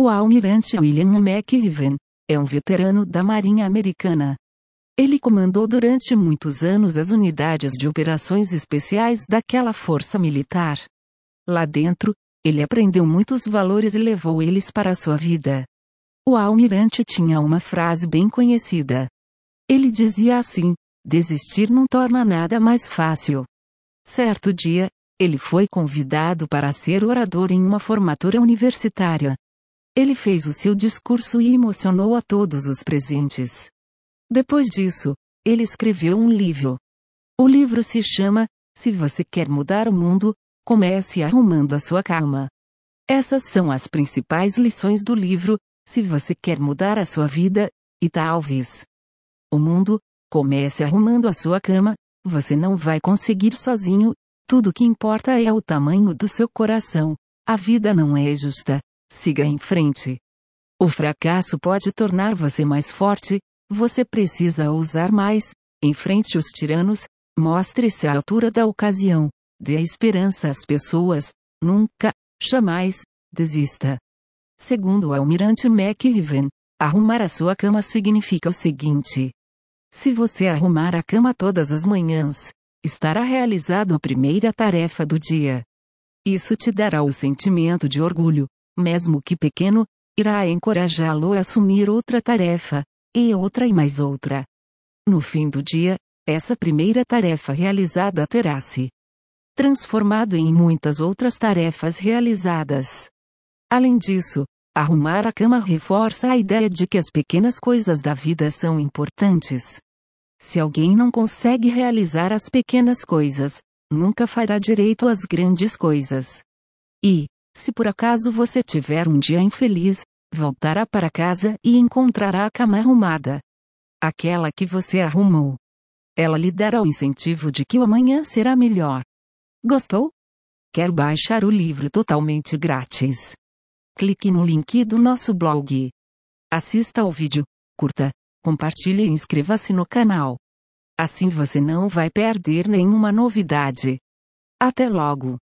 O almirante William McRaven é um veterano da Marinha Americana. Ele comandou durante muitos anos as unidades de operações especiais daquela força militar. Lá dentro, ele aprendeu muitos valores e levou eles para a sua vida. O almirante tinha uma frase bem conhecida. Ele dizia assim: desistir não torna nada mais fácil. Certo dia, ele foi convidado para ser orador em uma formatura universitária. Ele fez o seu discurso e emocionou a todos os presentes. Depois disso, ele escreveu um livro. O livro se chama Se você quer mudar o mundo, comece arrumando a sua cama. Essas são as principais lições do livro, se você quer mudar a sua vida, e talvez o mundo, comece arrumando a sua cama, você não vai conseguir sozinho, tudo que importa é o tamanho do seu coração. A vida não é justa. Siga em frente. O fracasso pode tornar você mais forte, você precisa ousar mais, enfrente os tiranos, mostre-se à altura da ocasião, dê esperança às pessoas, nunca, jamais, desista. Segundo o almirante McRaven, arrumar a sua cama significa o seguinte. Se você arrumar a cama todas as manhãs, estará realizado a primeira tarefa do dia. Isso te dará o sentimento de orgulho, mesmo que pequeno, irá encorajá-lo a assumir outra tarefa, e outra e mais outra. No fim do dia, essa primeira tarefa realizada terá se transformado em muitas outras tarefas realizadas. Além disso, arrumar a cama reforça a ideia de que as pequenas coisas da vida são importantes. Se alguém não consegue realizar as pequenas coisas, nunca fará direito às grandes coisas. E, se por acaso você tiver um dia infeliz, voltará para casa e encontrará a cama arrumada. Aquela que você arrumou. Ela lhe dará o incentivo de que o amanhã será melhor. Gostou? Quer baixar o livro totalmente grátis? Clique no link do nosso blog. Assista ao vídeo, curta, compartilhe e inscreva-se no canal. Assim você não vai perder nenhuma novidade. Até logo!